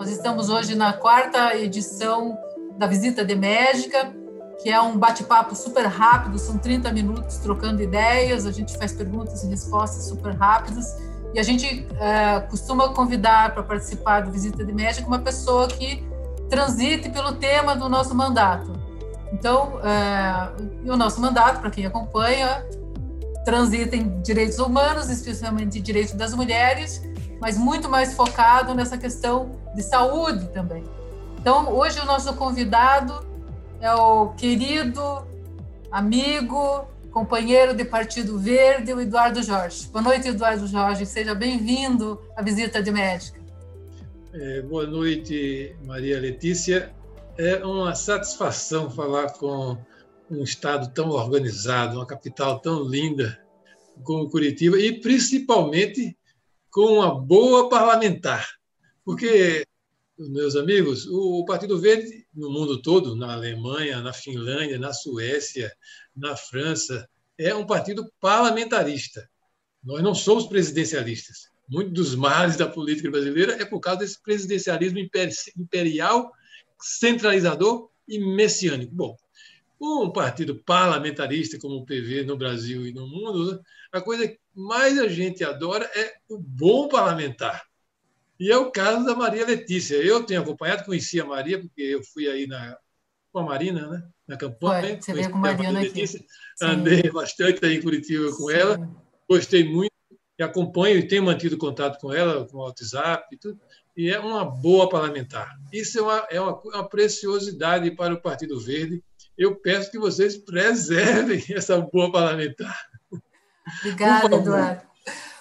Nós estamos hoje na quarta edição da Visita de Médica, que é um bate-papo super rápido, são 30 minutos trocando ideias, a gente faz perguntas e respostas super rápidas. E a gente é, costuma convidar para participar do Visita de Médica uma pessoa que transite pelo tema do nosso mandato. Então, é, o nosso mandato, para quem acompanha, transita em direitos humanos, especialmente direitos das mulheres, mas muito mais focado nessa questão de saúde também. Então, hoje o nosso convidado é o querido amigo, companheiro de Partido Verde, o Eduardo Jorge. Boa noite, Eduardo Jorge. Seja bem-vindo à visita de médica. É, boa noite, Maria Letícia. É uma satisfação falar com um estado tão organizado, uma capital tão linda como Curitiba e principalmente com uma boa parlamentar. Porque, meus amigos, o Partido Verde no mundo todo, na Alemanha, na Finlândia, na Suécia, na França, é um partido parlamentarista. Nós não somos presidencialistas. Muitos dos males da política brasileira é por causa desse presidencialismo imperial, centralizador e messiânico. Bom, um partido parlamentarista como o PV no Brasil e no mundo, a coisa mais a gente adora é o bom parlamentar. E é o caso da Maria Letícia. Eu tenho acompanhado, conheci a Maria, porque eu fui aí na, com a Marina, né? na campanha. Foi, você veio com a Mariana aqui. Andei Sim. bastante aí em Curitiba com Sim. ela, gostei muito, e acompanho e tenho mantido contato com ela, com o WhatsApp e tudo, e é uma boa parlamentar. Isso é uma, é uma, uma preciosidade para o Partido Verde, eu peço que vocês preservem essa boa parlamentar. Obrigada, Eduardo.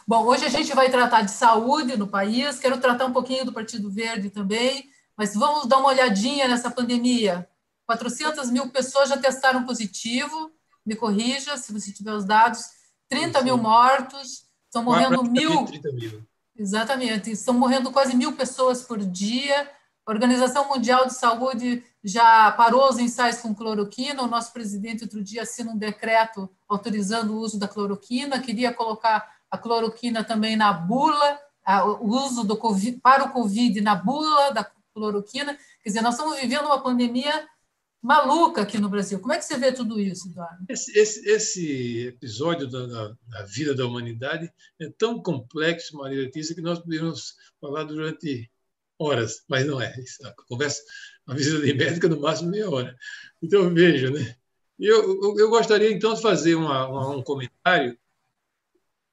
Bom, hoje a gente vai tratar de saúde no país, quero tratar um pouquinho do Partido Verde também, mas vamos dar uma olhadinha nessa pandemia. 400 mil pessoas já testaram positivo, me corrija se você tiver os dados, 30 mil mortos, estão morrendo mil. 30 mil. Exatamente, estão morrendo quase mil pessoas por dia. A Organização Mundial de Saúde já parou os ensaios com cloroquina. O nosso presidente, outro dia, assina um decreto autorizando o uso da cloroquina. Queria colocar a cloroquina também na bula, o uso do COVID, para o Covid na bula da cloroquina. Quer dizer, nós estamos vivendo uma pandemia maluca aqui no Brasil. Como é que você vê tudo isso, Eduardo? Esse, esse, esse episódio da, da, da, vida da humanidade é tão complexo, Maria Letícia, que nós poderíamos falar durante horas, mas não é. A conversa, uma visita médica, no máximo meia hora. Então, veja, né? Eu, eu, eu gostaria, então, de fazer uma, uma, um comentário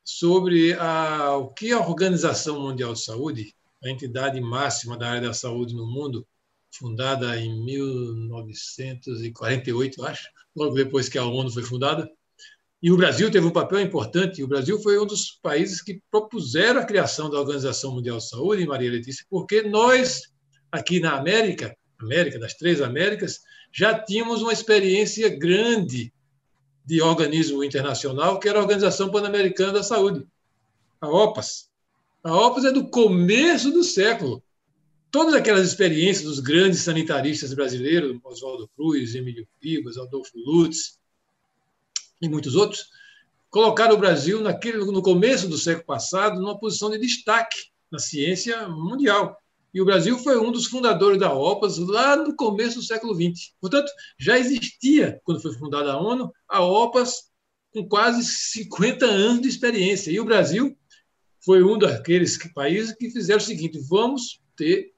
sobre a, o que a Organização Mundial de Saúde, a entidade máxima da área da saúde no mundo, fundada em 1948, acho, logo depois que a ONU foi fundada, e o Brasil teve um papel importante. O Brasil foi um dos países que propuseram a criação da Organização Mundial de Saúde, Maria Letícia, porque nós, aqui na América, América, das três Américas, já tínhamos uma experiência grande de organismo internacional, que era a Organização Pan-Americana da Saúde, a OPAS. A OPAS é do começo do século. Todas aquelas experiências dos grandes sanitaristas brasileiros, Oswaldo Cruz, Emílio Ribas, Adolfo Lutz, e muitos outros, colocaram o Brasil naquele, no começo do século passado numa posição de destaque na ciência mundial. E o Brasil foi um dos fundadores da OPAS lá no começo do século XX. Portanto, já existia, quando foi fundada a ONU, a OPAS com quase 50 anos de experiência. E o Brasil foi um daqueles países que fizeram o seguinte: vamos ter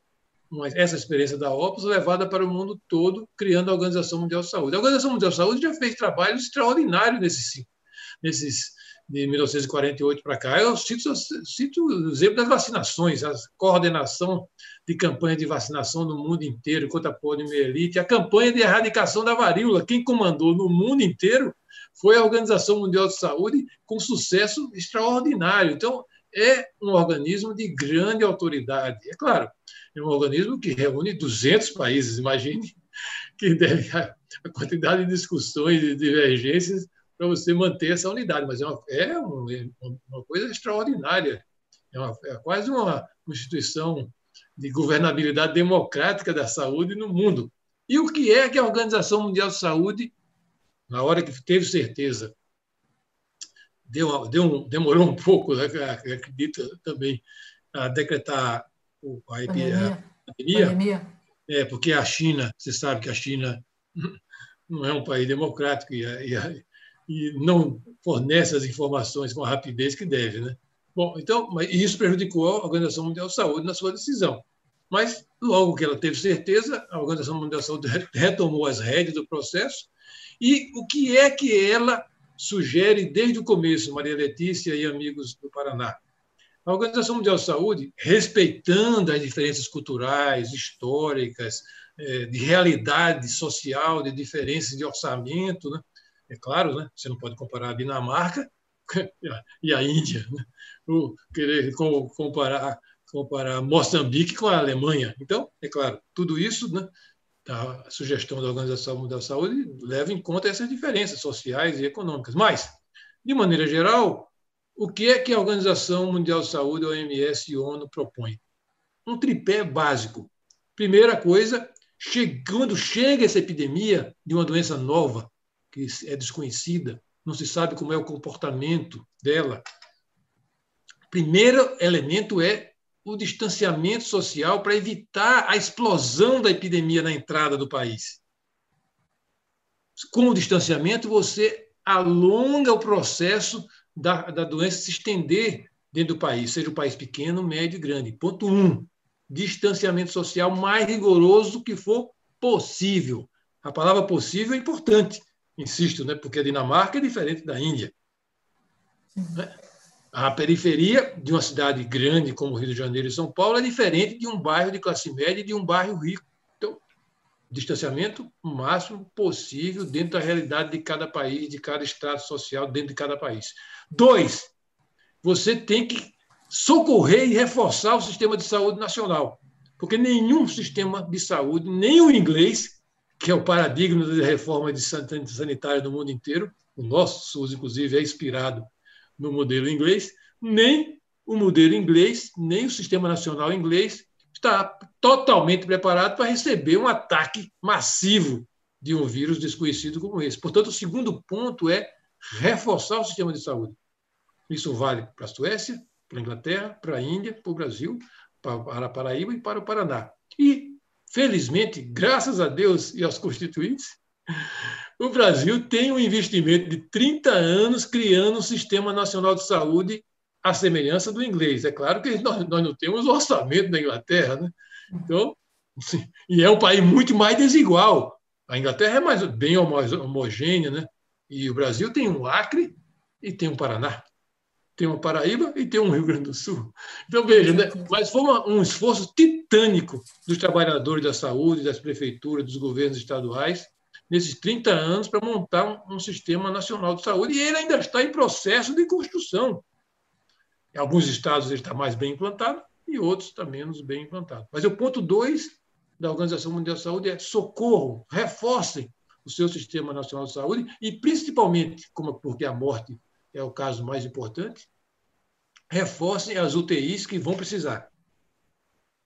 uma, essa experiência da OPAS levada para o mundo todo, criando a Organização Mundial de Saúde. A Organização Mundial de Saúde já fez trabalho extraordinário nesses, nesses de 1948 para cá. Eu cito, cito o exemplo das vacinações, a coordenação de campanha de vacinação no mundo inteiro contra a poliomielite, a campanha de erradicação da varíola. Quem comandou no mundo inteiro foi a Organização Mundial de Saúde, com sucesso extraordinário. Então, é um organismo de grande autoridade. É claro, é um organismo que reúne 200 países, imagine que deve a quantidade de discussões e divergências para você manter essa unidade, mas é uma, é uma, uma coisa extraordinária, é, uma, é quase uma instituição de governabilidade democrática da saúde no mundo. E o que é que a Organização Mundial de Saúde, na hora que teve certeza, deu, deu demorou um pouco, né, acredito também, a decretar a, pandemia. pandemia. É, porque a China, você sabe que a China não é um país democrático e, e, e não fornece as informações com a rapidez que deve, né? Bom, então, isso prejudicou a Organização Mundial de Saúde na sua decisão. Mas, logo que ela teve certeza, a Organização Mundial de Saúde retomou as rédeas do processo. E o que é que ela sugere desde o começo, Maria Letícia e amigos do Paraná? A Organização Mundial de Saúde, respeitando as diferenças culturais, históricas, eh, de realidade social, de diferenças de orçamento, né? É claro, né? você não pode comparar a Dinamarca e a Índia, né? o querer comparar comparar Moçambique com a Alemanha. Então, é claro, tudo isso, né, a sugestão da Organização Mundial da Saúde leva em conta essas diferenças sociais e econômicas. Mas, de maneira geral, o que é que a Organização Mundial de Saúde, a OMS e a ONU propõem? Um tripé básico. Primeira coisa, quando chega essa epidemia de uma doença nova, que é desconhecida, não se sabe como é o comportamento dela. Primeiro elemento é o distanciamento social para evitar a explosão da epidemia na entrada do país. Com o distanciamento, você alonga o processo da, da doença se estender dentro do país, seja o país pequeno, médio e grande. Ponto um, distanciamento social mais rigoroso que for possível. A palavra possível é importante, insisto, né? porque a Dinamarca é diferente da Índia. Né? A periferia de uma cidade grande como Rio de Janeiro e São Paulo é diferente de um bairro de classe média e de um bairro rico. Então, distanciamento máximo possível dentro da realidade de cada país, de cada estrato social, dentro de cada país. Dois, você tem que socorrer e reforçar o sistema de saúde nacional, porque nenhum sistema de saúde, nem o inglês, que é o paradigma da reforma de sanitária no mundo inteiro. O nosso SUS, inclusive, é inspirado no modelo inglês. Nem o modelo inglês, nem o sistema nacional inglês está totalmente preparado para receber um ataque massivo de um vírus desconhecido como esse. Portanto, o segundo ponto é reforçar o sistema de saúde. Isso vale para a Suécia, para a Inglaterra, para a Índia, para o Brasil, para a Paraíba e para o Paraná. E felizmente, graças a Deus e aos constituintes, o Brasil tem um investimento de 30 anos criando um sistema nacional de saúde à semelhança do inglês. É claro que nós, nós não temos o orçamento da Inglaterra, né? Então, e é um país muito mais desigual. A Inglaterra é mais bem homogênea, né? E o Brasil tem um Acre e tem um Paraná tem uma Paraíba e tem um Rio Grande do Sul. Então, veja, né? mas foi uma, um esforço titânico dos trabalhadores da saúde, das prefeituras, dos governos estaduais, nesses 30 anos, para montar um, um, sistema nacional de saúde, e ele ainda está em processo de construção. Em alguns estados ele está mais bem implantado e outros está menos bem implantado. Mas o ponto 2 da Organização Mundial de Saúde é socorro, reforcem o seu sistema nacional de saúde e, principalmente, como porque a morte é o caso mais importante, reforcem as UTIs que vão precisar.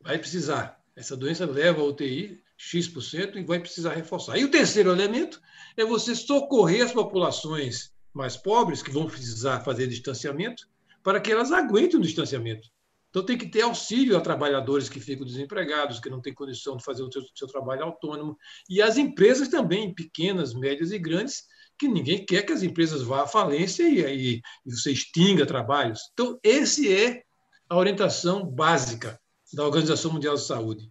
Vai precisar. Essa doença leva a UTI X% e vai precisar reforçar. E o terceiro elemento é você socorrer as populações mais pobres, que vão precisar fazer distanciamento, para que elas aguentem o distanciamento. Então, tem que ter auxílio a trabalhadores que ficam desempregados, que não têm condição de fazer o seu, seu trabalho autônomo. E as empresas também, pequenas, médias e grandes, que ninguém quer que as empresas vá à falência e, e você extinga trabalhos. Então, esse é a orientação básica da Organização Mundial de Saúde.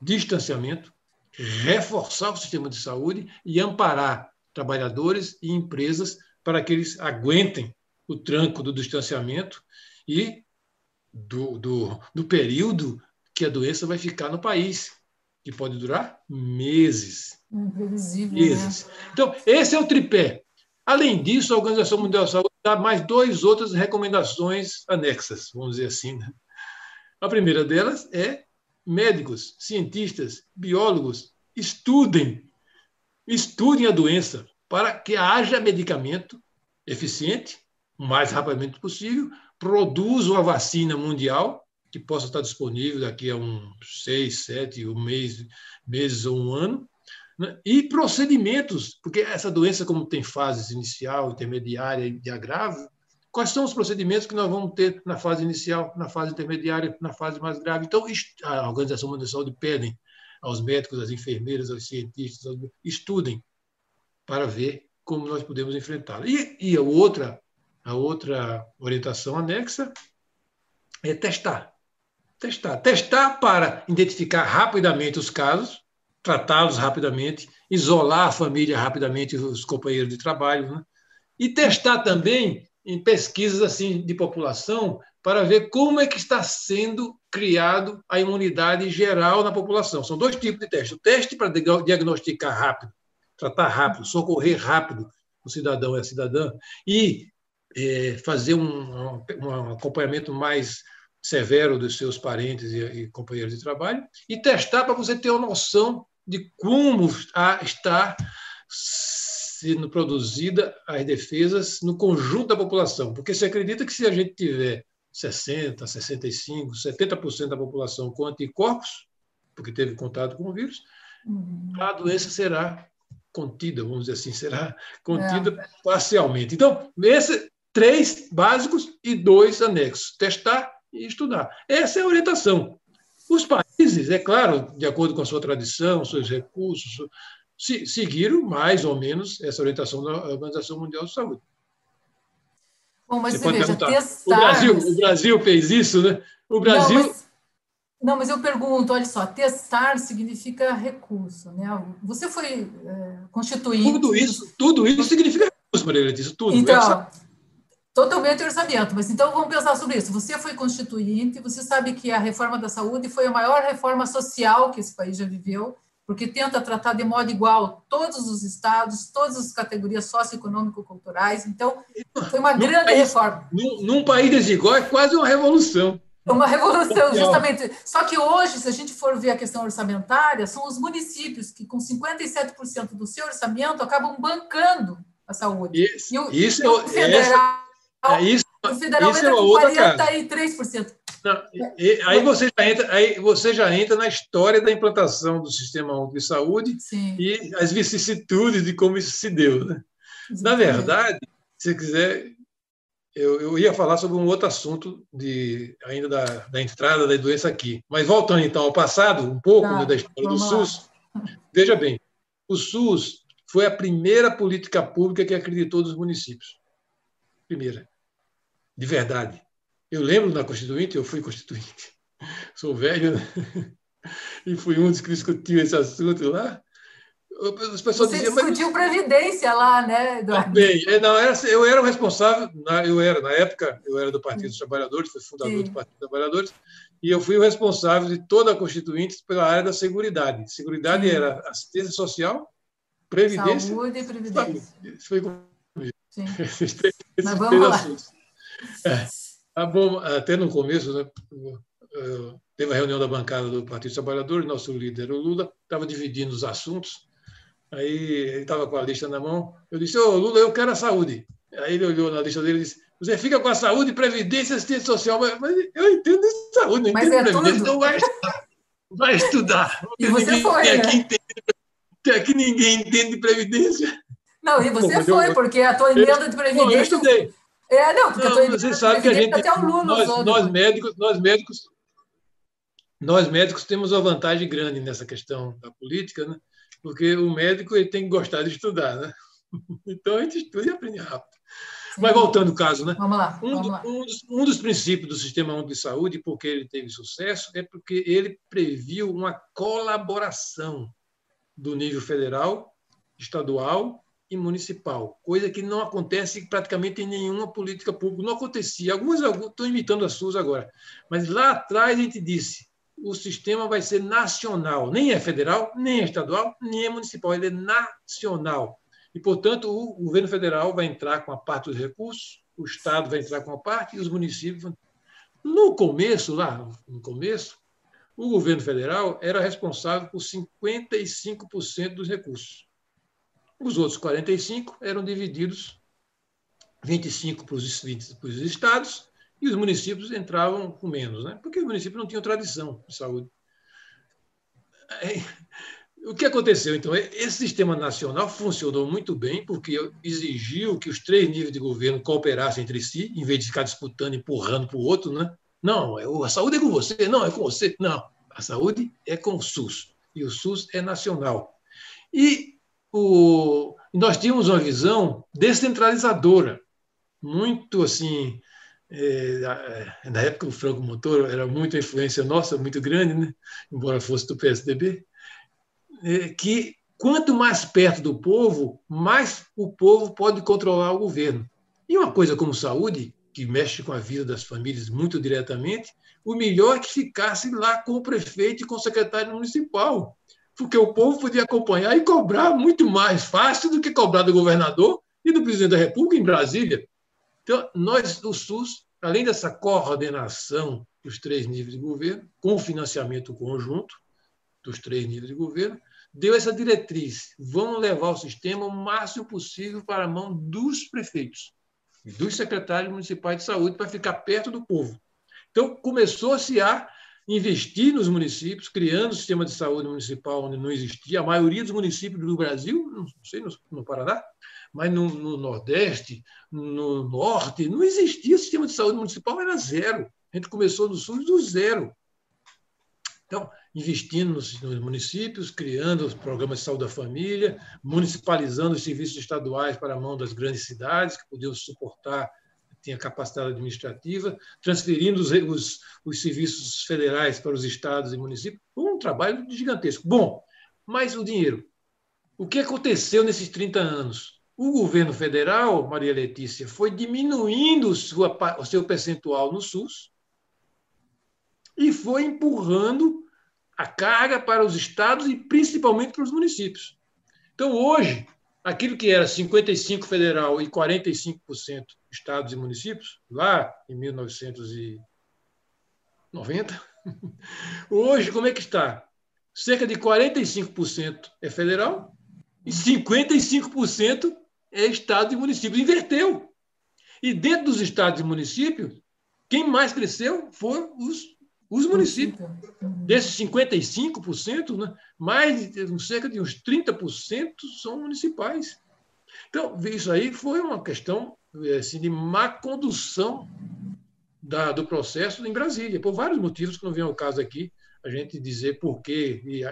Distanciamento, reforçar o sistema de saúde e amparar trabalhadores e empresas para que eles aguentem o tranco do distanciamento e do, do, do período que a doença vai ficar no país que pode durar meses. Imprevisível, né? meses. Né? Então, esse é o tripé. Além disso, a Organização Mundial da Saúde dá mais duas outras recomendações anexas, vamos dizer assim. Né? A primeira delas é médicos, cientistas, biólogos, estudem, estudem a doença para que haja medicamento eficiente, o mais rapidamente possível, produzam a vacina mundial que possa estar disponível daqui a uns seis, sete um mês, meses ou um ano, né? e procedimentos, porque essa doença, como tem fases inicial, intermediária e de agravo, Quais são os procedimentos que nós vamos ter na fase inicial, na fase intermediária, na fase mais grave? Então, a Organização Mundial de Saúde pede aos médicos, às enfermeiras, aos cientistas, estudem para ver como nós podemos enfrentá-la. E, e a, outra, a outra orientação anexa é testar. Testar. Testar para identificar rapidamente os casos, tratá-los rapidamente, isolar a família rapidamente, os companheiros de trabalho, né? e testar também em pesquisas assim de população para ver como é que está sendo criado a imunidade geral na população. São dois tipos de teste. O teste para diagnosticar rápido, tratar rápido, socorrer rápido o cidadão e a cidadã e é, fazer um, um, acompanhamento mais severo dos seus parentes e, e companheiros de trabalho e testar para você ter uma noção de como está sendo produzida as defesas no conjunto da população. Porque se acredita que se a gente tiver 60, 65, 70% da população com anticorpos, porque teve contato com o vírus, uhum. a doença será contida, vamos dizer assim, será contida é. parcialmente. Então, esses três básicos e dois anexos: testar e estudar. Essa é a orientação. Os países, é claro, de acordo com a sua tradição, seus recursos, seguiram mais ou menos essa orientação da Organização Mundial de Saúde. Bom, mas você, você veja, testar... O Brasil, o Brasil fez isso, né? O Brasil... Não mas, não, mas eu pergunto, olha só, testar significa recurso, né? Você foi é, constituinte... Tudo isso, tudo isso significa recurso, Maria Letícia, tudo. Então, essa... totalmente orçamento, mas então vamos pensar sobre isso. Você foi constituinte, você sabe que a reforma da saúde foi a maior reforma social que esse país já viveu, porque tenta tratar de modo igual todos os estados, todas as categorias socioeconômico-culturais. Então, foi uma num grande país, reforma. Num, num, país desigual, é quase uma revolução. É uma revolução, justamente. Só que hoje, se a gente for ver a questão orçamentária, são os municípios que, com 57% do seu orçamento, acabam bancando a saúde. Isso, e o, isso, o federal, essa, é isso, o federal isso entra é com 43%. Não, e, aí, você já entra, aí você já entra na história da implantação do Sistema Único de Saúde Sim. e as vicissitudes de como isso se deu. Né? Na verdade, se quiser, eu, eu, ia falar sobre um outro assunto de, ainda da, da entrada da doença aqui. Mas voltando então ao passado, um pouco tá, né, da história do SUS, veja bem, o SUS foi a primeira política pública que acreditou nos municípios. Primeira. De verdade. Eu lembro na Constituinte, eu fui Constituinte, sou velho, né? e fui um dos que discutiu esse assunto lá. As pessoas Você diziam, discutiu mas... previdência lá, né, Eduardo? Bem, é, não, era, eu era o responsável, eu era, na época, eu era do Partido dos Trabalhadores, fui fundador Sim. do Partido dos Trabalhadores, e eu fui o responsável de toda a Constituinte pela área da Seguridade. Seguridade Sim. era assistência social, previdência... Saúde e previdência. Isso foi. Sim. Mas vamos lá. É. Ah, bom, até no começo, né, teve a reunião da bancada do Partido dos Trabalhadores, nosso líder, o Lula, estava dividindo os assuntos, aí ele estava com a lista na mão, eu disse, ô Lula, eu quero a saúde. Aí ele olhou na lista dele e disse, você fica com a saúde, previdência, assistência social, mas, mas eu entendo de saúde, não entendo é previdência, tudo. então vai estudar. Vai estudar. E você ninguém, foi, né? aqui, entende, aqui ninguém entende de previdência. Não, e você Pô, foi, eu, porque a tua emenda de previdência... Eu estudei. É, não, porque não, eu tô você sabe que a gente, até o Lula nós, nós médicos, nós médicos, nós médicos temos uma vantagem grande nessa questão da política, né? Porque o médico ele tem que gostar de estudar, né? Então a gente estuda e aprende rápido. Sim. Mas voltando ao caso, né? Vamos lá. Um, vamos lá. Um, dos, um, dos, princípios do Sistema Único de Saúde, porque ele teve sucesso, é porque ele previu uma colaboração do nível federal, estadual e municipal, coisa que não acontece praticamente em nenhuma política pública. Não acontecia. Algumas estão imitando a SUS agora, mas lá atrás a gente disse o sistema vai ser nacional, nem é federal, nem é estadual, nem é municipal, ele é nacional. E, portanto, o governo federal vai entrar com a parte dos recursos, o Estado vai entrar com a parte e os municípios. Vão... No começo, lá no começo, o governo federal era responsável por 55% dos recursos. Os outros 45 eram divididos 25 para os, para os estados e os municípios entravam com menos, né? porque os municípios não tinham tradição de saúde. o que aconteceu? Então, esse sistema nacional funcionou muito bem, porque exigiu que os três níveis de governo cooperassem entre si, em vez de ficar disputando, empurrando para o outro. Né? Não, é a saúde é com você, não, é com você. Não, a saúde é com o SUS, e o SUS é nacional. E o, nós tínhamos uma visão descentralizadora, muito assim. É, na época, o Franco Montoro era muita influência nossa, muito grande, né? embora fosse do PSDB é, que quanto mais perto do povo, mais o povo pode controlar o governo. E uma coisa como saúde, que mexe com a vida das famílias muito diretamente, o melhor é que ficasse lá com o prefeito e com o secretário municipal, porque o povo podia acompanhar e cobrar muito mais fácil do que cobrar do governador e do presidente da República em Brasília. Então, nós do SUS, além dessa coordenação dos três níveis de governo, com financiamento conjunto dos três níveis de governo, deu essa diretriz: vamos levar o sistema o máximo possível para a mão dos prefeitos e dos secretários municipais de saúde para ficar perto do povo. Então, começou-se a investir nos municípios, criando um sistema de saúde municipal onde não existia. A maioria dos municípios do Brasil, não sei no, no Paraná, mas no, no, Nordeste, no Norte, não existia sistema de saúde municipal, era zero. A gente começou no Sul do zero. Então, investindo nos, municípios, criando os programas de saúde da família, municipalizando os serviços estaduais para a mão das grandes cidades, que podiam suportar, tinha capacidade administrativa, transferindo os, os, os serviços federais para os estados e municípios. Um trabalho gigantesco. Bom, mas o dinheiro. O que aconteceu nesses 30 anos? O governo federal, Maria Letícia, foi diminuindo sua, o seu percentual no SUS e foi empurrando a carga para os estados e principalmente para os municípios. Então, hoje, aquilo que era 55% federal e 45% estados e municípios, lá em 1990, hoje, como é que está? Cerca de 45% é federal e 55% é estado e município. Inverteu. E dentro dos estados e municípios, quem mais cresceu foram os os municípios, desses 55%, né, mais cerca de uns 30% são municipais. Então, isso aí foi uma questão assim, de má condução da, do processo em Brasília, por vários motivos que não vem ao caso aqui a gente dizer por quê e,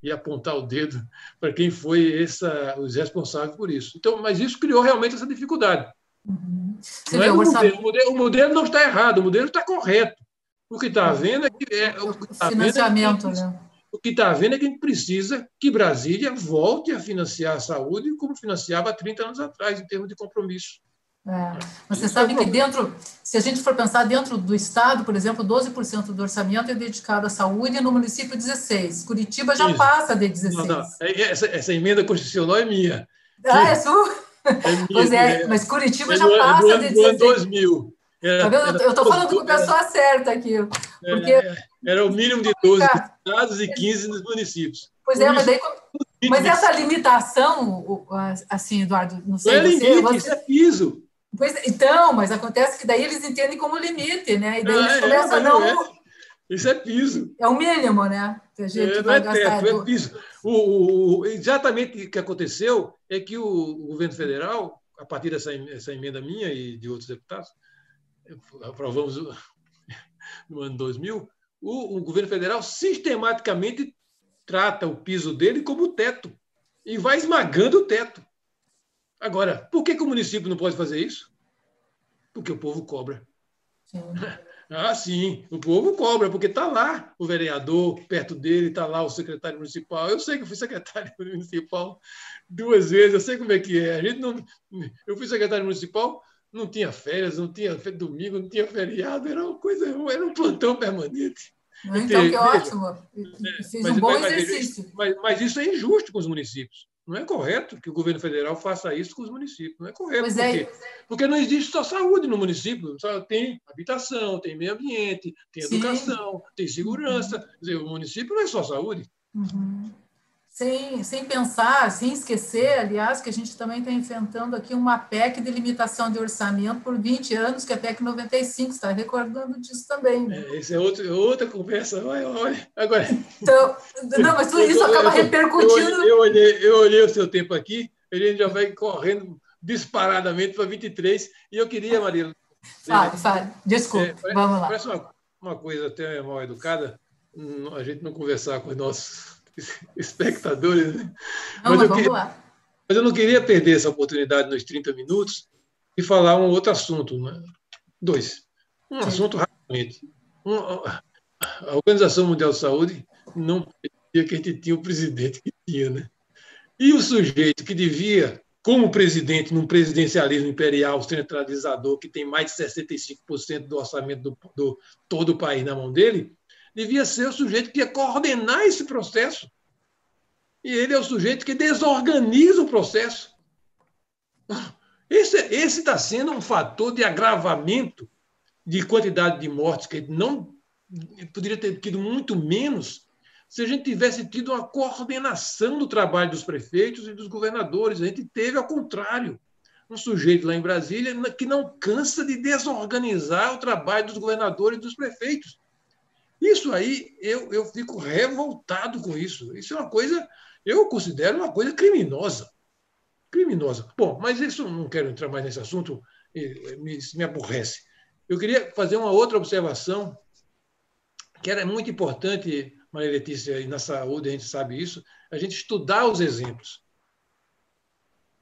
e apontar o dedo para quem foi essa, os responsáveis por isso. Então, mas isso criou realmente essa dificuldade. Uhum. É o, modelo, o, modelo, o modelo não está errado, o modelo está correto. O que está vendo é que. É, o que tá Financiamento, é né? O que está vendo é que a gente precisa que Brasília volte a financiar a saúde como financiava há 30 anos atrás, em termos de compromisso. É. Mas você sabe que dentro, se a gente for pensar dentro do Estado, por exemplo, 12% do orçamento é dedicado à saúde no município 16. Curitiba já Isso. passa de 16. Não, não. É, essa, essa, emenda constitucional é minha. Ah, é sua? É minha, pois é, mas Curitiba já passa de 16. 2000. Era, tá vendo? Eu estou falando com a pessoa certa aqui. Porque... Era o mínimo de 12 estados e 15 nos municípios. Pois é, mas daí. Mas essa limitação, assim, Eduardo, não sei. Não é limite, você... isso é piso. Pois, então, mas acontece que daí eles entendem como limite, né? E daí eles é, começam a não. É. Isso é piso. É o mínimo, né? Que a gente é, não é teto, é piso. O, o, exatamente o que aconteceu é que o, o governo federal, a partir dessa essa emenda minha e de outros deputados, aprovamos no ano 2000, o, o governo federal sistematicamente trata o piso dele como teto e vai esmagando o teto. Agora, por que, que o município não pode fazer isso? Porque o povo cobra. Sim. Ah, sim, o povo cobra, porque está lá o vereador, perto dele, está lá o secretário municipal. Eu sei que eu fui secretário municipal duas vezes, eu sei como é que é. A gente não, eu fui secretário municipal, não tinha férias, não tinha domingo, não tinha feriado, era uma coisa, era um plantão permanente. Então, que ótimo. Fez mas, um bom mas, exercício. Mas, mas, isso é injusto com os municípios. Não é correto que o governo federal faça isso com os municípios. Não é correto. Pois é. Por é. Porque não existe só saúde no município. Só tem habitação, tem meio ambiente, tem Sim. educação, tem segurança. Uhum. Quer dizer, o município não é só saúde. Uhum. Sem, sem pensar, sem esquecer, aliás, que a gente também está enfrentando aqui uma PEC de limitação de orçamento por 20 anos, que é a PEC 95, está recordando disso também. Né? É, isso é outro, outra conversa, olha, olha. Agora. Então, não, mas tudo isso acaba repercutindo. Eu, eu, olhei, eu olhei o seu tempo aqui, ele já vai correndo disparadamente para 23, e eu queria, Maria. Fale, fale, desculpa, é, vamos lá. Parece uma, uma coisa até mal educada, a gente não conversar com os nossos espectadores. Né? Não, mas, mas vamos lá. Mas eu não queria perder essa oportunidade nos 30 minutos e falar um outro assunto. Né? Dois. Um Sim. assunto rapidamente. Um, a Organização Mundial de Saúde não pedia que a gente tinha o presidente que tinha. Né? E o sujeito que devia, como presidente, num presidencialismo imperial centralizador, que tem mais de 65% do orçamento do, do todo o país na mão dele, devia ser o sujeito que ia coordenar esse processo. E ele é o sujeito que desorganiza o processo. Esse está sendo um fator de agravamento de quantidade de mortes, que não poderia ter tido muito menos se a gente tivesse tido uma coordenação do trabalho dos prefeitos e dos governadores. A gente teve, ao contrário, um sujeito lá em Brasília que não cansa de desorganizar o trabalho dos governadores e dos prefeitos. Isso aí, eu, eu fico revoltado com isso. Isso é uma coisa, eu considero uma coisa criminosa. Criminosa. Bom, mas isso não quero entrar mais nesse assunto, me, me aborrece. Eu queria fazer uma outra observação, que era muito importante, Maria Letícia, e na saúde a gente sabe isso, a gente estudar os exemplos.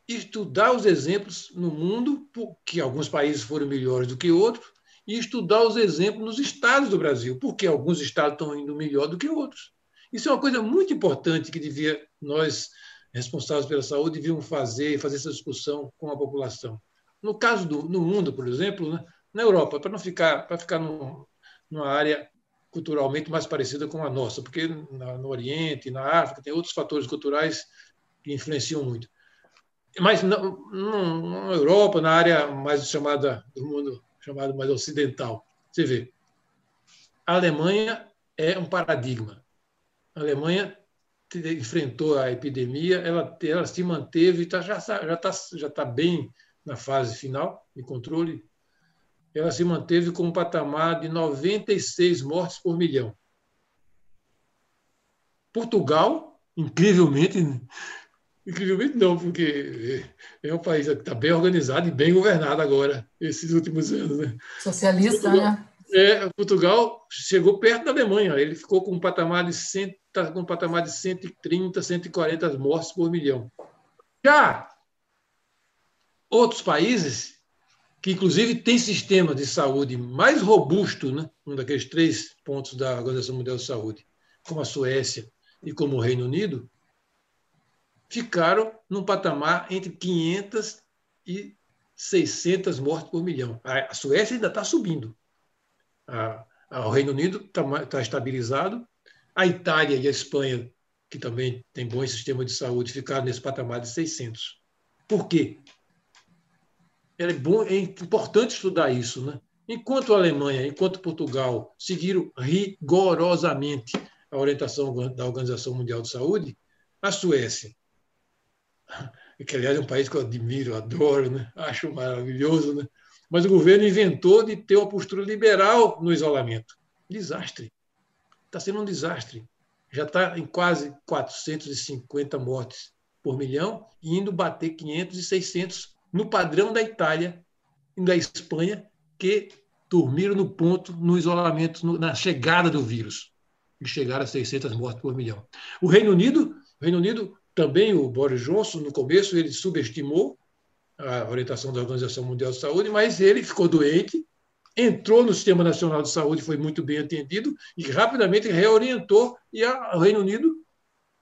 Estudar os exemplos no mundo, que alguns países foram melhores do que outros, e estudar os exemplos nos estados do Brasil, porque alguns estados estão indo melhor do que outros. Isso é uma coisa muito importante que devia nós responsáveis pela saúde deviam fazer fazer essa discussão com a população. No caso do no mundo, por exemplo, né, na Europa, para não ficar para ficar numa área culturalmente mais parecida com a nossa, porque na, no Oriente, na África tem outros fatores culturais que influenciam muito. Mas na, na Europa, na área mais chamada do mundo chamado mais ocidental. Você vê, a Alemanha é um paradigma. A Alemanha enfrentou a epidemia, ela, ela se manteve, tá, já está já tá, já tá bem na fase final de controle. Ela se manteve com um patamar de 96 mortes por milhão. Portugal, incrivelmente, Incrivelmente não, porque é um país que está bem organizado e bem governado agora, esses últimos anos. Né? Socialista, Portugal, né? É, Portugal chegou perto da Alemanha, ele ficou com um patamar de, 100, tá com um patamar de 130, 140 mortes por milhão. Já outros países, que inclusive têm sistema de saúde mais robusto, né? um daqueles três pontos da Organização Mundial de Saúde, como a Suécia e como o Reino Unido, ficaram num patamar entre 500 e 600 mortes por milhão. A Suécia ainda está subindo. o Reino Unido está tá estabilizado. A Itália e a Espanha, que também tem bom sistema de saúde, ficaram nesse patamar de 600. Por quê? É, bom, é importante estudar isso. Né? Enquanto a Alemanha, enquanto Portugal seguiram rigorosamente a orientação da Organização Mundial de Saúde, a Suécia que aliás é um país que eu admiro, adoro, né? acho maravilhoso, né? mas o governo inventou de ter uma postura liberal no isolamento. Desastre. Está sendo um desastre. Já está em quase 450 mortes por milhão indo bater 500 e 600 no padrão da Itália e da Espanha, que dormiram no ponto no isolamento, na chegada do vírus. E chegaram a 600 mortes por milhão. O Reino Unido, o Reino Unido também o Boris Johnson, no começo, ele subestimou a orientação da Organização Mundial de Saúde, mas ele ficou doente, entrou no Sistema Nacional de Saúde, foi muito bem atendido e rapidamente reorientou e o Reino Unido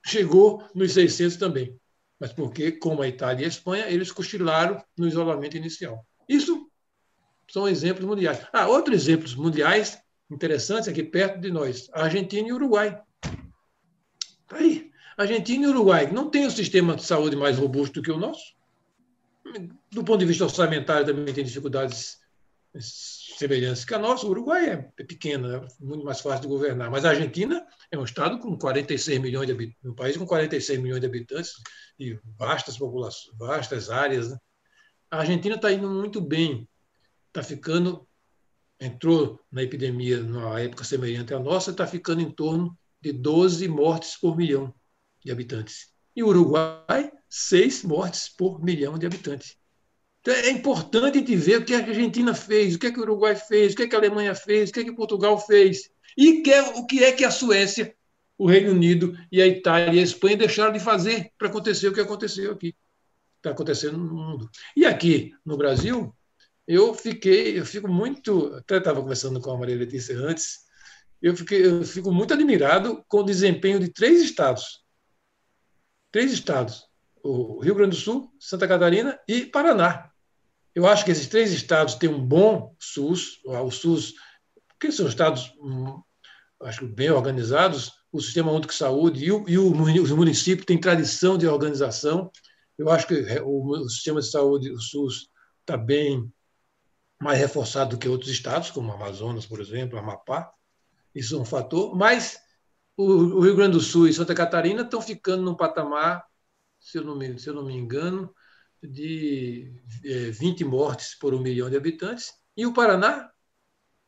chegou nos 600 também. Mas porque, como a Itália e a Espanha, eles cochilaram no isolamento inicial. Isso são exemplos mundiais. Ah, outros exemplos mundiais interessantes aqui perto de nós: Argentina e Uruguai. Está aí. Argentina e Uruguai não têm um sistema de saúde mais robusto que o nosso. Do ponto de vista orçamentário, também tem dificuldades semelhantes que a nossa. O Uruguai é pequeno, é muito mais fácil de governar, mas a Argentina é um estado com 46 milhões de habitantes, um país com 46 milhões de habitantes e vastas populações, vastas áreas. Né? A Argentina está indo muito bem, está ficando, entrou na epidemia numa época semelhante à nossa, está ficando em torno de 12 mortes por milhão de habitantes. E o Uruguai, 6 mortes por milhão de habitantes. Então, é importante gente ver o que a Argentina fez, o que, é que o Uruguai fez, o que, é que a Alemanha fez, o que, é que Portugal fez, e que é, o que é que a Suécia, o Reino Unido e a Itália e a Espanha deixaram de fazer para acontecer o que aconteceu aqui. Está acontecendo no mundo. E aqui, no Brasil, eu fiquei, eu fico muito, até estava conversando com a Maria Letícia antes, eu, fiquei, eu fico muito admirado com o desempenho de três estados. Três estados: o Rio Grande do Sul, Santa Catarina e Paraná. Eu acho que esses três estados têm um bom SUS, o SUS, porque são estados hum, acho bem organizados, o Sistema Único de Saúde e o, e o município têm tradição de organização. Eu acho que o, o sistema de saúde, o SUS, está bem mais reforçado do que outros estados, como Amazonas, por exemplo, Amapá. Isso é um fator. Mas o, Rio Grande do Sul e Santa Catarina estão ficando num patamar, se eu não me, se eu não me engano, de é, 20 mortes por um milhão de habitantes. E o Paraná,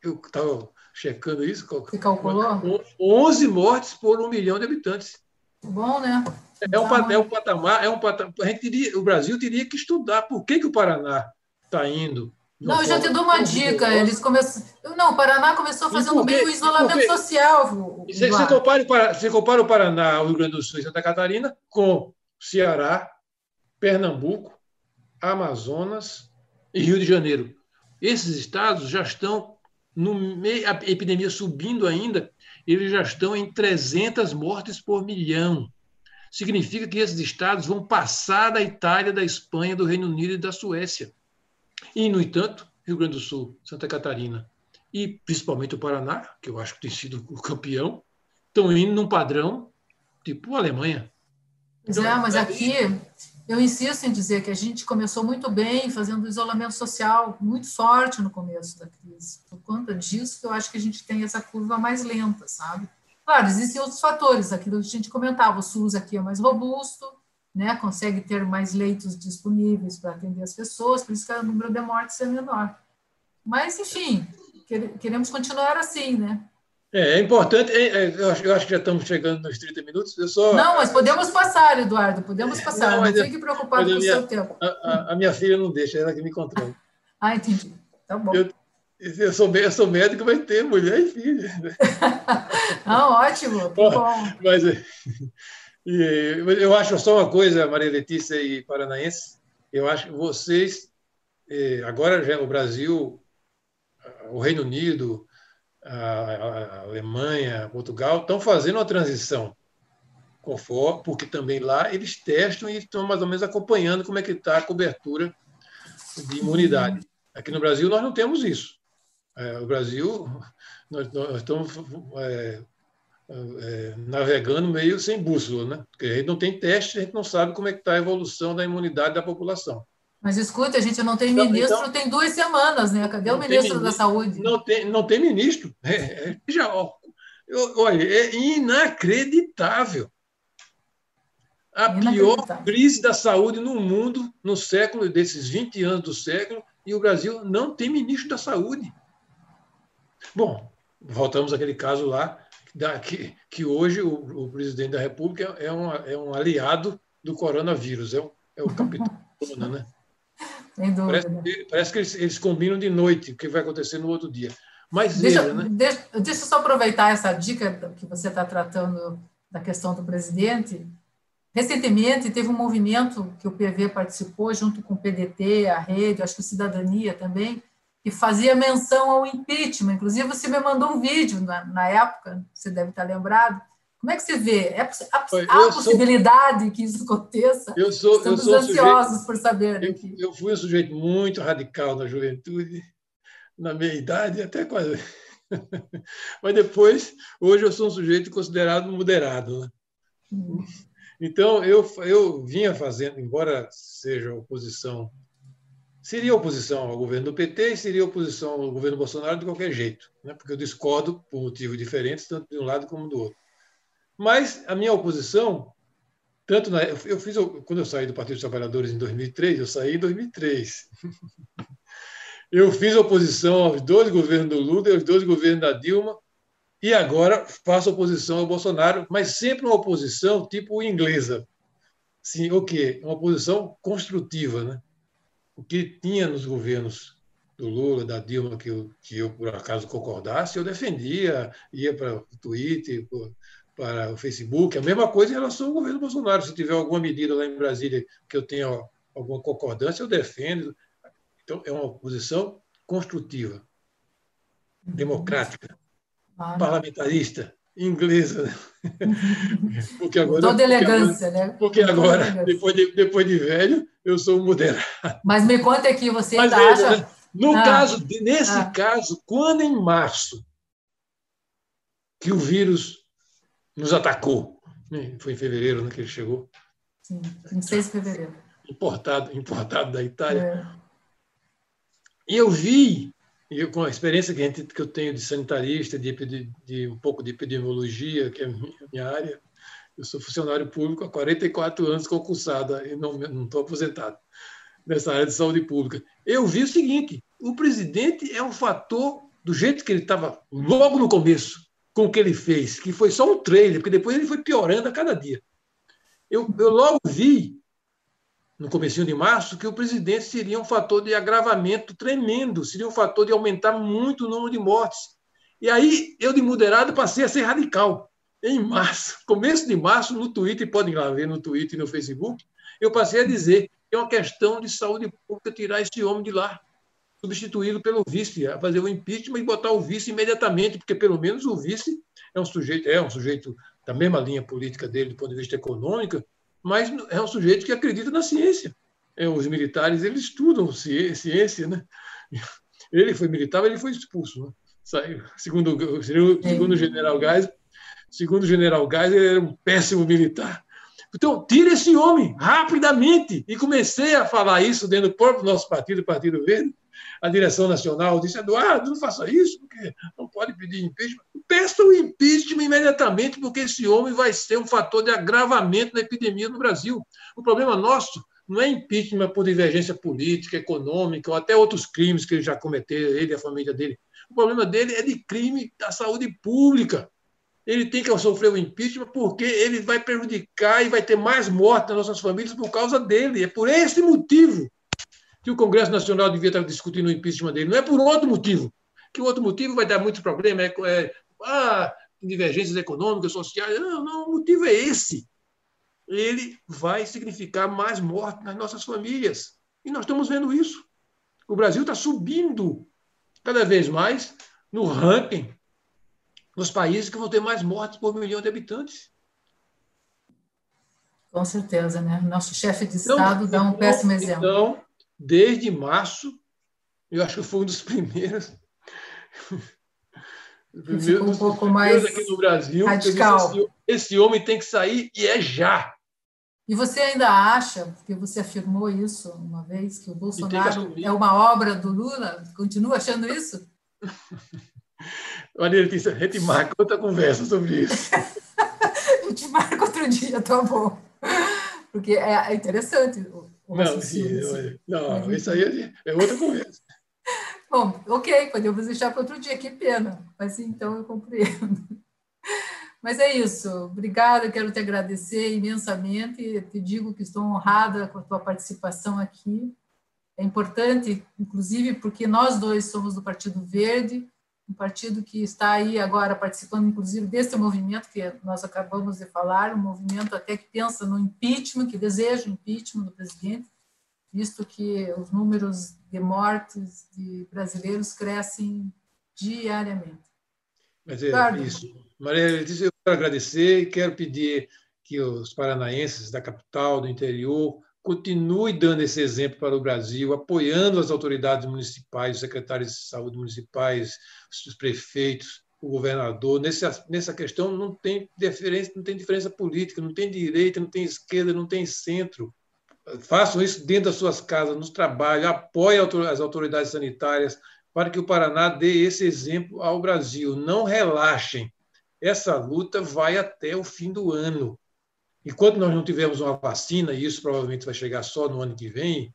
eu estava checando isso, Você calculou? 11 mortes por um milhão de habitantes. Bom, né? É um, é um patamar, é um patamar. A gente teria, o Brasil teria que estudar por que, que o Paraná está indo. Não, eu já te dou uma dica. Eles começam. Não, o Paraná começou fazendo bem o isolamento social. Você, você, compara compara o Paraná, o Rio Grande do Sul e Santa Catarina com Ceará, Pernambuco, Amazonas e Rio de Janeiro. Esses estados já estão, no meio, a epidemia subindo ainda, eles já estão em 300 mortes por milhão. Significa que esses estados vão passar da Itália, da Espanha, do Reino Unido e da Suécia. E, no entanto, Rio Grande do Sul, Santa Catarina e principalmente o Paraná, que eu acho que tem sido o campeão, estão indo num padrão tipo Alemanha. Pois é, mas aqui eu insisto em dizer que a gente começou muito bem fazendo isolamento social, muito forte no começo da crise. Por conta disso, eu acho que a gente tem essa curva mais lenta, sabe? Claro, existem outros fatores, aquilo que a gente comentava, o SUS aqui é mais robusto, né, consegue ter mais leitos disponíveis para atender as pessoas, por isso que o número de mortes é menor. Mas, enfim, queremos continuar assim, né? É, é importante, é, é, eu, acho, eu, acho, que já estamos chegando nos 30 minutos. Eu só, não, mas podemos passar, Eduardo, podemos passar. Não, não fique preocupado com o seu tempo. A, a, a, minha filha não deixa, ela que me controla. ah, entendi. Tá bom. Eu, eu, sou, eu sou médico, mas ter mulher e filha. não, ótimo, que bom. Mas, e, eu acho só uma coisa, Maria Letícia e Paranaense, eu acho que vocês, eh, agora já o Brasil, o Reino Unido, a Alemanha, Portugal, estão fazendo uma transição, conforme, porque também lá eles testam e estão mais ou menos acompanhando como é que está a cobertura de imunidade. Aqui no Brasil nós não temos isso. É, o Brasil, nós, nós estamos é, é, navegando meio sem bússola, né? Porque a gente não tem teste, a gente não sabe como é que está a evolução da imunidade da população. Mas escuta, a gente não tem então, ministro, então, tem duas semanas, né? Cadê o ministro, ministro, da Saúde? Não tem, não tem ministro. É, é, já, olha, é inacreditável. A pior crise da saúde no mundo no século, desses 20 anos do século, e o Brasil não tem ministro da saúde. Bom, voltamos àquele caso lá, que, que hoje o, o presidente da República é um, é um aliado do coronavírus, é, um, é o capitão, né? Sem dúvida. Parece, parece que eles, eles, combinam de noite o que vai acontecer no outro dia. Mas deixa, veja, né? deixa, deixa eu só aproveitar essa dica que você está tratando da questão do presidente. Recentemente teve um movimento que o PV participou junto com o PDT, a Rede, acho que o Cidadania também, que fazia menção ao impeachment. Inclusive, você me mandou um vídeo na, na época, você deve estar lembrado, como é que você vê? É, há, há possibilidade sou, que isso aconteça? Eu sou, Estamos eu sou ansiosos sujeito, por saber. Eu, eu, fui um sujeito muito radical na juventude, na minha idade, até quase. Mas depois, hoje eu sou um sujeito considerado moderado. Né? Então, eu, eu vinha fazendo, embora seja oposição seria oposição ao governo do PT e seria oposição ao governo Bolsonaro de qualquer jeito, né? porque eu discordo por motivos diferentes, tanto de um lado como do outro. Mas a minha oposição, tanto na, eu fiz quando eu saí do Partido dos Trabalhadores em 2003, eu saí em 2003. eu fiz oposição aos dois governos do Lula e aos dois governos da Dilma, e agora faço oposição ao Bolsonaro, mas sempre uma oposição tipo inglesa. Sim, o quê? Uma oposição construtiva, né? O que tinha nos governos do Lula, da Dilma, que eu, que eu por acaso concordasse, eu defendia, ia para o Twitter, para o Facebook, a mesma coisa em relação ao governo Bolsonaro. Se tiver alguma medida lá em Brasília que eu tenha alguma concordância, eu defendo. Então, é uma posição construtiva, democrática, ah, parlamentarista, inglesa. Porque agora, Toda elegância, porque, né? Porque agora, depois de, depois de velho, eu sou moderado. Mas me conta aqui, você ainda Mas, acha... Né? No ah, caso, nesse ah. caso, quando em março que o vírus nos atacou, né? foi em fevereiro né, que ele chegou. Sim, 26 de fevereiro. Importado, importado da Itália. É. E eu vi, eu, com a experiência que, gente, que eu tenho de sanitarista, de, de, de, um pouco de epidemiologia, que é a minha, minha área, eu sou funcionário público há 44 anos concursado e não estou aposentado nessa área de saúde pública. Eu vi o seguinte: o presidente é um fator do jeito que ele estava logo no começo, com o que ele fez, que foi só um trailer, porque depois ele foi piorando a cada dia. Eu, eu logo vi no começo de março, que o presidente seria um fator de agravamento tremendo, seria um fator de aumentar muito o número de mortes. E aí eu, de moderado, passei a ser radical. Em março, começo de março, no Twitter, podem lá ver no Twitter e no Facebook, eu passei a dizer que é uma questão de saúde pública tirar esse homem de lá, substituí-lo pelo vice, fazer o impeachment e botar o vice imediatamente, porque pelo menos o vice é um sujeito, é um sujeito da mesma linha política dele do ponto de vista econômico, mas é um sujeito que acredita na ciência. É, os militares eles estudam ciência, né? Ele foi militar, mas ele foi expulso. Né? Saiu. Segundo, segundo o general Geisel, segundo o general Geisel, ele era um péssimo militar. Então, tira esse homem rapidamente. E comecei a falar isso dentro do próprio nosso partido, Partido Verde. A direção nacional disse: Eduardo, não faça isso, porque não pode pedir impeachment. Peça o impeachment imediatamente, porque esse homem vai ser um fator de agravamento da epidemia no Brasil. O problema nosso não é impeachment por divergência política, econômica, ou até outros crimes que ele já cometeu, ele e a família dele. O problema dele é de crime da saúde pública. Ele tem que sofrer o impeachment porque ele vai prejudicar e vai ter mais mortes nas nossas famílias por causa dele. É por esse motivo que o Congresso Nacional devia estar discutindo o impeachment dele. Não é por outro motivo. Que o outro motivo vai dar muitos problemas. É, é, ah, divergências econômicas, sociais. Não, não, o motivo é esse. Ele vai significar mais morte nas nossas famílias. E nós estamos vendo isso. O Brasil está subindo cada vez mais no ranking dos países que vão ter mais mortes por milhão de habitantes. Com certeza, né? Nosso chefe de então, Estado então, dá um péssimo exemplo. Então, desde março, eu acho que foi um dos primeiros um pouco mais aqui no Brasil. Radical. Disse, esse homem tem que sair e é já. E você ainda acha, porque você afirmou isso uma vez, que o Bolsonaro que é uma obra do Lula? Continua achando isso? Maria Letícia, a gente marca outra conversa sobre isso. a gente marca outro dia, tá bom. Porque é, é interessante não, sim, assim. não, isso aí é outra conversa. Bom, ok, podemos deixar para outro dia, que pena. Mas então eu compreendo. Mas é isso. Obrigada, quero te agradecer imensamente. Te digo que estou honrada com a tua participação aqui. É importante, inclusive, porque nós dois somos do Partido Verde, um partido que está aí agora participando, inclusive, desse movimento que nós acabamos de falar, um movimento até que pensa no impeachment, que deseja o impeachment do presidente, visto que os números de mortes de brasileiros crescem diariamente. Mas é Ricardo. isso. Maria Letícia, eu quero agradecer e quero pedir que os paranaenses da capital, do interior, continuem dando esse exemplo para o Brasil, apoiando as autoridades municipais, os secretários de saúde municipais, os prefeitos, o governador. Nessa, nessa questão não tem diferença, não tem diferença política, não tem direita, não tem esquerda, não tem centro façam isso dentro das suas casas, nos trabalhos, apoiem as autoridades sanitárias para que o Paraná dê esse exemplo ao Brasil. Não relaxem. Essa luta vai até o fim do ano. Enquanto nós não tivermos uma vacina, e isso provavelmente vai chegar só no ano que vem,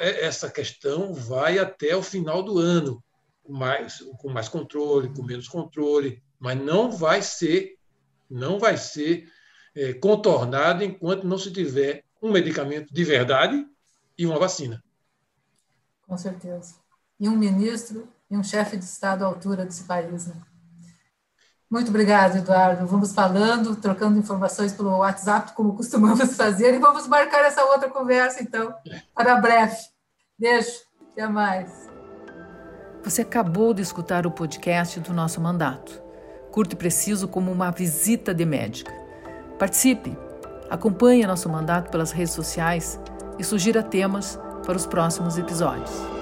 é, essa questão vai até o final do ano, com mais, com mais controle, com menos controle, mas não vai ser, não vai ser é, contornado enquanto não se tiver um medicamento de verdade e uma vacina. Com certeza. E um ministro e um chefe de Estado à altura desse país. Né? Muito obrigada, Eduardo. Vamos falando, trocando informações pelo WhatsApp, como costumamos fazer, e vamos marcar essa outra conversa, então, para breve. Beijo, até mais. Você acabou de escutar o podcast do nosso mandato, curto e preciso como uma visita de médica. Participe! Acompanhe nosso mandato pelas redes sociais e sugira temas para os próximos episódios.